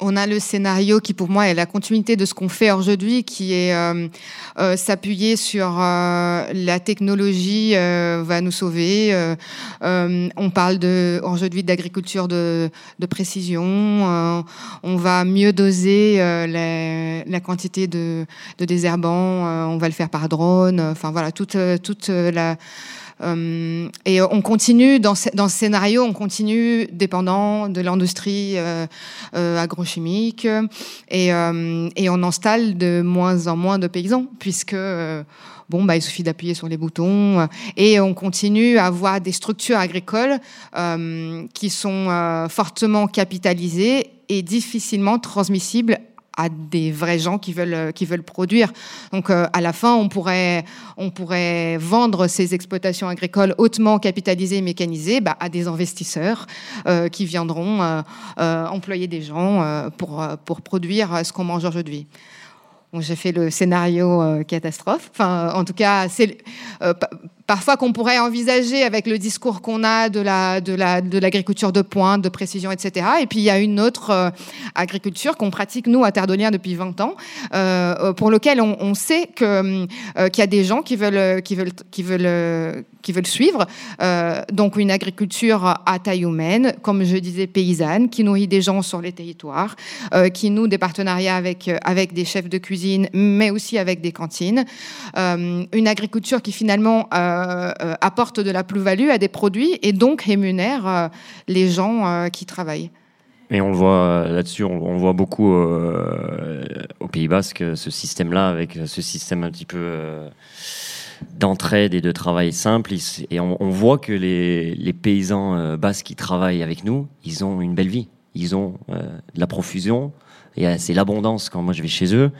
H: On a le scénario qui, pour moi, est la continuité de ce qu'on fait aujourd'hui, qui est euh, euh, s'appuyer sur euh, la technologie va nous sauver. On parle aujourd'hui d'agriculture de, précision. on va mieux doser la, la, quantité de, de désherbants. on va le faire par drone. Enfin voilà, toute toute la et on continue dans ce, scénario, on continue dépendant de l'industrie agrochimique et, on installe de moins en moins de paysans puisque bon, bah, il suffit d'appuyer sur les boutons. Euh, et on continue à avoir des structures agricoles euh, qui sont euh, fortement capitalisées et difficilement transmissibles à des vrais gens qui veulent qui veulent produire. Donc à la fin, on pourrait on pourrait vendre ces exploitations agricoles hautement capitalisées et mécanisées bah, à des investisseurs qui viendront employer des gens pour pour produire ce qu'on mange aujourd'hui j'ai fait le scénario euh, catastrophe. Enfin, en tout cas, c'est euh, parfois qu'on pourrait envisager avec le discours qu'on a de la de la de l'agriculture de pointe, de précision, etc. Et puis il y a une autre euh, agriculture qu'on pratique nous à Terre depuis 20 ans, euh, pour lequel on, sait que qu'il y a des gens qui veulent qui veulent qui veulent qui veulent suivre. donc une agriculture à taille humaine, comme je disais paysanne, qui nourrit des gens sur les territoires, qui noue des partenariats avec avec des chefs de cuisine mais aussi avec des cantines. Euh, une agriculture qui finalement euh, euh, apporte de la plus-value à des produits et donc rémunère les gens qui travaillent.
B: Et on voit là-dessus, on, voit beaucoup au Pays Basque ce système-là, avec ce système un petit peu d'entraide et de travail simple. Et on, voit que les, les paysans basques qui travaillent avec nous, ils ont une belle vie. Ils ont de la profusion. Et c'est l'abondance quand moi je vais chez eux.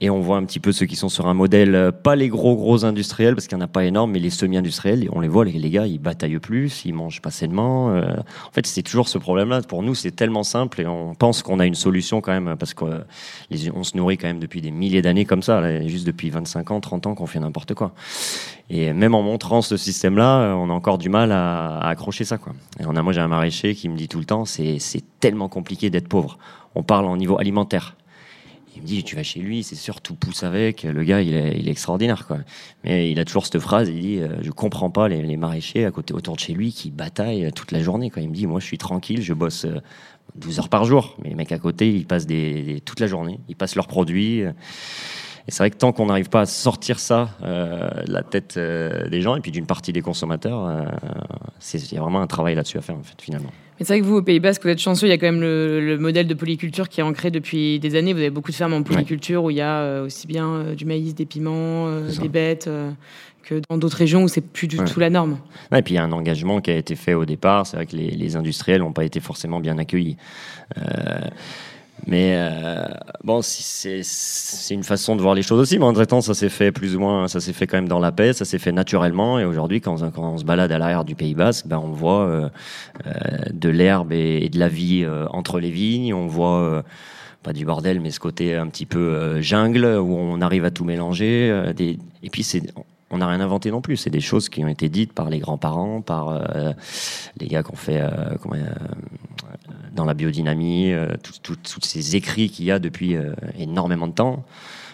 B: Et on voit un petit peu ceux qui sont sur un modèle, euh, pas les gros gros industriels, parce qu'il n'y en a pas énorme, mais les semi-industriels, on les voit, les, gars, ils bataillent plus, ils mangent pas sainement. Euh. en fait, c'est toujours ce problème-là. Pour nous, c'est tellement simple et on pense qu'on a une solution quand même, parce qu'on on se nourrit quand même depuis des milliers d'années comme ça, juste depuis 25 ans, 30 ans qu'on fait n'importe quoi. Et même en montrant ce système-là, on a encore du mal à, à accrocher ça. Quoi. Et on a, moi, j'ai un maraîcher qui me dit tout le temps, c'est tellement compliqué d'être pauvre. On parle en niveau alimentaire. Il me dit, tu vas chez lui, c'est sûr, tout pousse avec. Le gars, il est, extraordinaire, quoi. Mais il a toujours cette phrase, il dit, euh, je comprends pas les, maraîchers à côté, autour de chez lui qui bataillent toute la journée, quoi. Il me dit, moi, je suis tranquille, je bosse 12 euh, heures par jour. Mais les mecs à côté, ils passent des, toute la journée, ils passent leurs produits. Et c'est vrai que tant qu'on n'arrive pas à sortir ça euh, la tête des gens et puis d'une partie des consommateurs, il y a vraiment un travail là-dessus à faire, en fait, finalement.
I: Mais c'est vrai que vous, au Pays Basque, vous êtes chanceux, il y a quand même le, modèle de polyculture qui est ancré depuis des années. Vous avez beaucoup de fermes en polyculture où il y a euh, aussi bien euh, du maïs, des piments, euh, des bêtes, que dans d'autres régions où c'est plus du tout la norme.
B: et puis il y a un engagement qui a été fait au départ. C'est vrai que les, les industriels n'ont pas été forcément bien accueillis. Mais euh, bon, c'est une façon de voir les choses aussi. Mais en temps, ça s'est fait plus ou moins, ça s'est fait quand même dans la paix, ça s'est fait naturellement. Et aujourd'hui, quand, on se balade à l'arrière du Pays Basque, ben on voit euh, euh, de l'herbe et, de la vie euh, entre les vignes. On voit euh, pas du bordel, mais ce côté un petit peu jungle où on arrive à tout mélanger. Et puis c'est on n'a rien inventé non plus. C'est des choses qui ont été dites par les grands-parents, par euh, les gars qui ont fait euh, euh, dans la biodynamie, tous ces écrits qu'il y a depuis énormément de temps.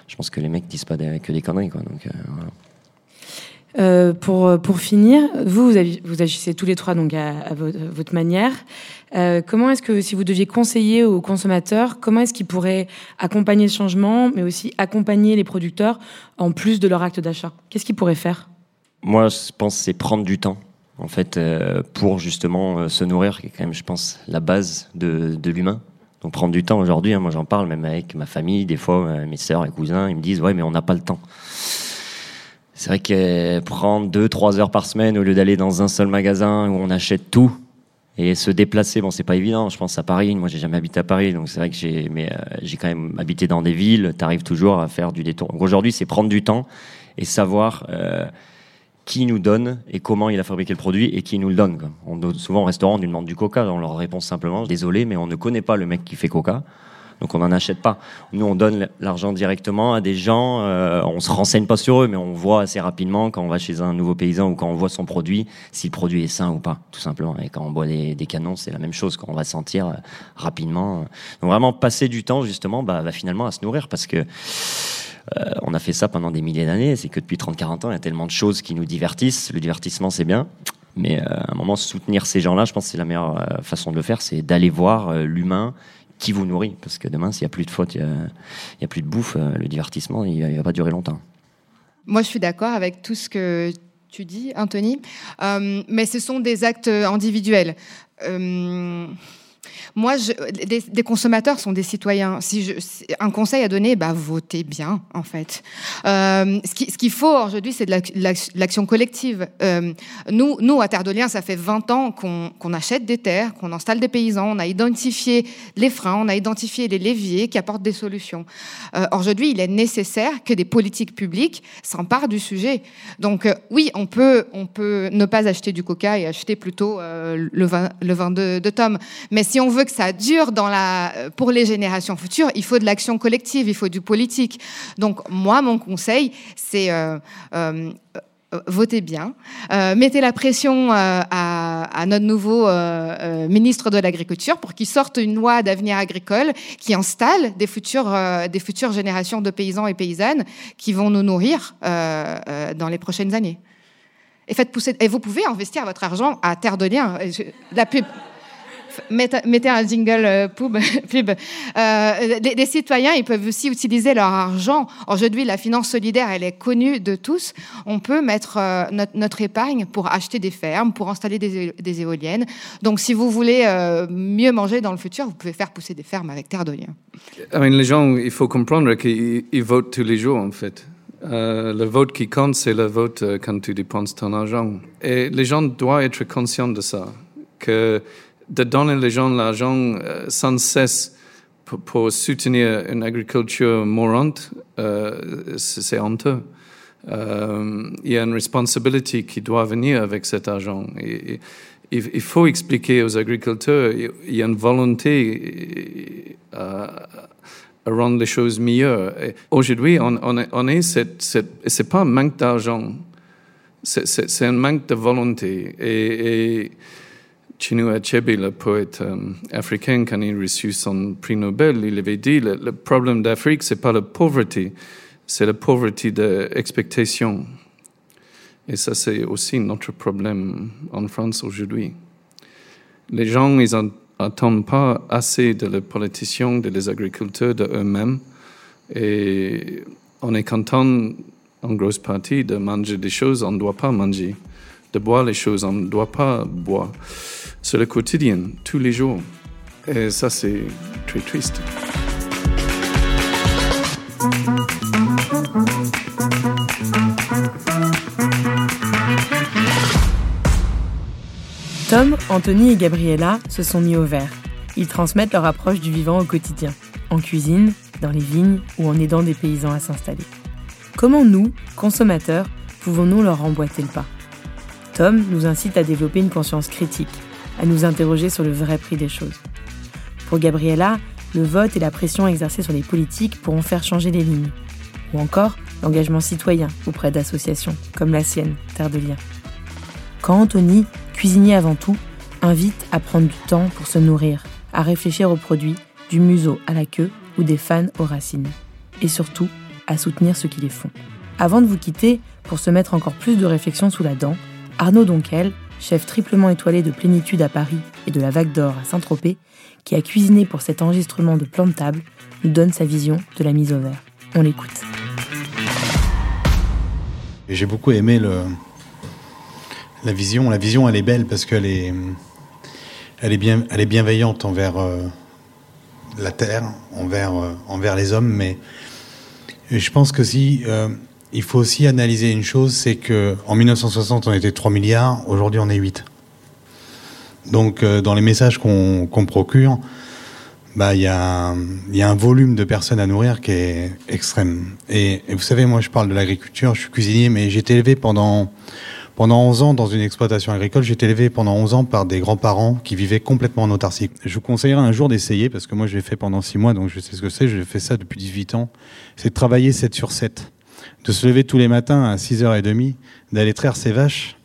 B: Je pense que les mecs disent pas que des conneries. Quoi. Donc,
I: voilà. Pour, pour finir, vous, vous, agissez tous les trois donc à, votre manière. Euh, comment est-ce que, si vous deviez conseiller aux consommateurs, comment est-ce qu'ils pourraient accompagner le changement, mais aussi accompagner les producteurs en plus de leur acte d'achat? Qu'est-ce qu'ils pourraient faire?
B: Moi, je pense c'est prendre du temps, en fait, euh, pour justement euh, se nourrir, qui est quand même, je pense, la base de, de l'humain. Donc prendre du temps aujourd'hui, hein, moi j'en parle même avec ma famille, des fois mes sœurs et cousins, ils me disent ouais mais on n'a pas le temps. C'est vrai que prendre deux, trois heures par semaine au lieu d'aller dans un seul magasin où on achète tout, et se déplacer, bon, c'est pas évident. Je pense à Paris. Moi, j'ai jamais habité à Paris, donc c'est vrai que j'ai, mais euh, j'ai quand même habité dans des villes. Tu arrives toujours à faire du détour. Aujourd'hui, c'est prendre du temps et savoir euh, qui nous donne et comment il a fabriqué le produit et qui nous le donne. Souvent au restaurant, on nous demande du Coca. On leur répond simplement désolé, mais on ne connaît pas le mec qui fait Coca. Donc on n'en achète pas. Nous, on donne l'argent directement à des gens. Euh, on se renseigne pas sur eux, mais on voit assez rapidement quand on va chez un nouveau paysan ou quand on voit son produit, si le produit est sain ou pas, tout simplement. Et quand on boit des, canons, c'est la même chose. Quand on va sentir euh, rapidement. Donc vraiment passer du temps justement, bah, bah, finalement à se nourrir parce que euh, on a fait ça pendant des milliers d'années. C'est que depuis 30-40 ans, il y a tellement de choses qui nous divertissent. Le divertissement, c'est bien. Mais euh, à un moment, soutenir ces gens-là, je pense que c'est la meilleure euh, façon de le faire, c'est d'aller voir l'humain qui vous nourrit. Parce que demain, s'il n'y a plus de faute, il n'y a, plus de bouffe, euh, le divertissement, il ne va pas durer longtemps.
H: Moi, je suis d'accord avec tout ce que tu dis, Anthony. mais ce sont des actes individuels. Moi, je, des, consommateurs sont des citoyens. Si, un conseil à donner, bah, votez bien, en fait. Euh, ce qu'il faut aujourd'hui, c'est de l'action collective. Euh, nous, nous, à Terre de Liens, ça fait 20 ans qu'on achète des terres, qu'on installe des paysans, on a identifié les freins, on a identifié les leviers qui apportent des solutions. Euh, aujourd'hui, il est nécessaire que des politiques publiques s'emparent du sujet. Donc, euh, oui, on peut, on peut ne pas acheter du coca et acheter plutôt le vin, de, de Tom. Mais on veut que ça dure la, pour les générations futures, il faut de l'action collective, il faut du politique. Donc moi, mon conseil, c'est euh, euh, votez bien, euh, mettez la pression à, notre nouveau ministre de l'Agriculture pour qu'il sorte une loi d'avenir agricole qui installe des futures, des futures générations de paysans et paysannes qui vont nous nourrir dans les prochaines années. Et, faites pousser, et vous pouvez investir votre argent à Terre de Liens. La pub, mettez, un jingle euh, pub. pub. Euh, les, citoyens, ils peuvent aussi utiliser leur argent. Aujourd'hui, la finance solidaire, elle est connue de tous. On peut mettre euh, notre, épargne pour acheter des fermes, pour installer des, éoliennes. Donc, si vous voulez mieux manger dans le futur, vous pouvez faire pousser des fermes avec terre de lien.
G: les gens, il faut comprendre qu'ils votent tous les jours, en fait. le vote qui compte, c'est le vote quand tu dépenses ton argent. Et les gens doivent être conscients de ça. Que de donner les gens l'argent euh, sans cesse pour, soutenir une agriculture mourante, euh, c'est honteux. Euh, il y a une responsabilité qui doit venir avec cet argent. Il faut expliquer aux agriculteurs, il y a une volonté à, rendre les choses meilleures. Aujourd'hui, on, on, est, c'est pas un manque d'argent, c'est un manque de volonté. Chinua Achebe, le poète euh, africain, quand il reçut son prix Nobel, il avait dit le, le problème d'Afrique, c'est pas la pauvreté, c'est la pauvreté d'expectation. Et ça, c'est aussi notre problème en France aujourd'hui. Les gens, ils n'attendent pas assez de les politiciens, de les agriculteurs, de eux-mêmes. Et on est content, en grosse partie, de manger des choses on ne doit pas manger, de boire les choses on ne doit pas boire c'est le quotidien, tous les jours. Et ça, c'est très triste.
A: Tom, Anthony et Gabriella se sont mis au vert. Ils transmettent leur approche du vivant au quotidien, en cuisine, dans les vignes ou en aidant des paysans à s'installer. Comment nous, consommateurs, pouvons-nous leur emboîter le pas? Tom nous incite à développer une conscience critique à nous interroger sur le vrai prix des choses. Pour Gabriella, le vote et la pression exercée sur les politiques pourront faire changer les lignes. Ou encore l'engagement citoyen auprès d'associations comme la sienne, Terre de Liens. Quand Anthony, cuisinier avant tout, invite à prendre du temps pour se nourrir, à réfléchir aux produits, du museau à la queue ou des fans aux racines. Et surtout, à soutenir ceux qui les font. Avant de vous quitter, pour se mettre encore plus de réflexion sous la dent, Arnaud Donquel, chef triplement étoilé de Plénitude à Paris et de la Vague d'Or à Saint-Tropez, qui a cuisiné pour cet enregistrement de plan de table, nous donne sa vision de la mise au vert. On l'écoute.
K: J'ai beaucoup aimé la vision. La vision, elle est belle parce qu'elle est, bien, est bienveillante envers euh, la terre, envers, euh, envers les hommes, mais je pense que si euh, il faut aussi analyser une chose, c'est que en 1960 on était 3 milliards, aujourd'hui on est 8. Donc euh, dans les messages qu'on procure, bah il y, a un volume de personnes à nourrir qui est extrême. Et, vous savez, moi je parle de l'agriculture, je suis cuisinier, mais j'ai été élevé pendant pendant 11 ans dans une exploitation agricole, j'ai été élevé pendant 11 ans par des grands-parents qui vivaient complètement en autarcie. Je vous conseillerais un jour d'essayer, parce que moi je l'ai fait pendant 6 mois, donc je sais ce que c'est, j'ai fait ça depuis 18 ans, c'est de travailler 7 sur 7 de se lever tous les matins à 6h30, d'aller traire ses vaches,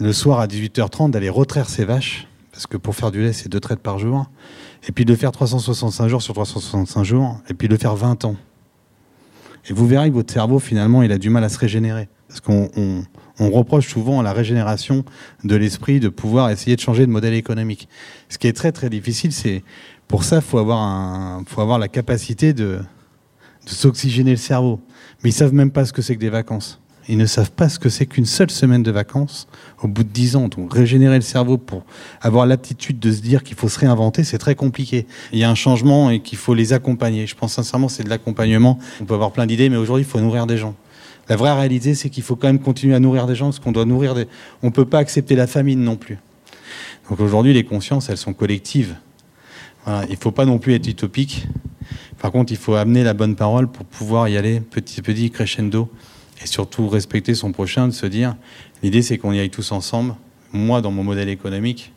K: le soir à 18h30 d'aller retraire ses vaches, parce que pour faire du lait c'est deux traites par jour, et puis de faire 365 jours sur 365 jours, et puis de faire 20 ans. Et vous verrez que votre cerveau finalement il a du mal à se régénérer, parce qu'on reproche souvent à la régénération de l'esprit de pouvoir essayer de changer de modèle économique. Ce qui est très très difficile, c'est pour ça faut faut avoir la capacité de de s'oxygéner le cerveau. Mais ils savent même pas ce que c'est que des vacances. Ils ne savent pas ce que c'est qu'une seule semaine de vacances au bout de dix ans. Donc régénérer le cerveau pour avoir l'aptitude de se dire qu'il faut se réinventer, c'est très compliqué. Il y a un changement et qu'il faut les accompagner. Je pense sincèrement c'est de l'accompagnement. On peut avoir plein d'idées, mais aujourd'hui il faut nourrir des gens. La vraie réalité, c'est qu'il faut quand même continuer à nourrir des gens, parce qu'on doit nourrir. On ne peut pas accepter la famine non plus. Donc aujourd'hui, les consciences, elles sont collectives. Il ne faut pas non plus être utopique. Par contre, il faut amener la bonne parole pour pouvoir y aller petit à petit, crescendo, et surtout respecter son prochain, de se dire, l'idée c'est qu'on y aille tous ensemble. Moi, dans mon modèle économique,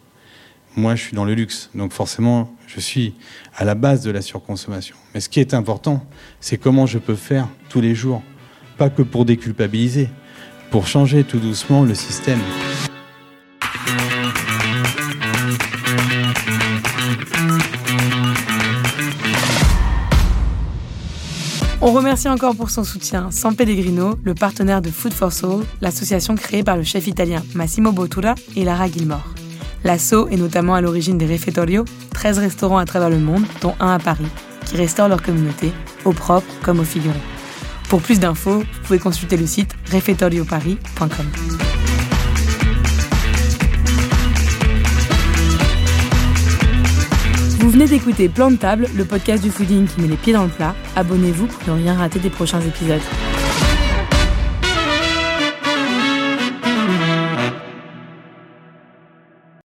K: moi, je suis dans le luxe. Donc forcément, je suis à la base de la surconsommation. Mais ce qui est important, c'est comment je peux faire tous les jours pas que pour déculpabiliser, pour changer tout doucement le système.
A: On remercie encore pour son soutien San Pellegrino, le partenaire de Food for Soul, l'association créée par le chef italien Massimo Bottura et Lara Gilmore. L'asso est notamment à l'origine des Refettorio, 13 restaurants à travers le monde, dont un à Paris, qui restaurent leur communauté, au propre comme au figuré. Pour plus d'infos, vous pouvez consulter le site refettorioparis.com. Vous venez d'écouter Plan de table, le podcast du fooding qui met les pieds dans le plat. Abonnez-vous pour ne rien rater des prochains épisodes.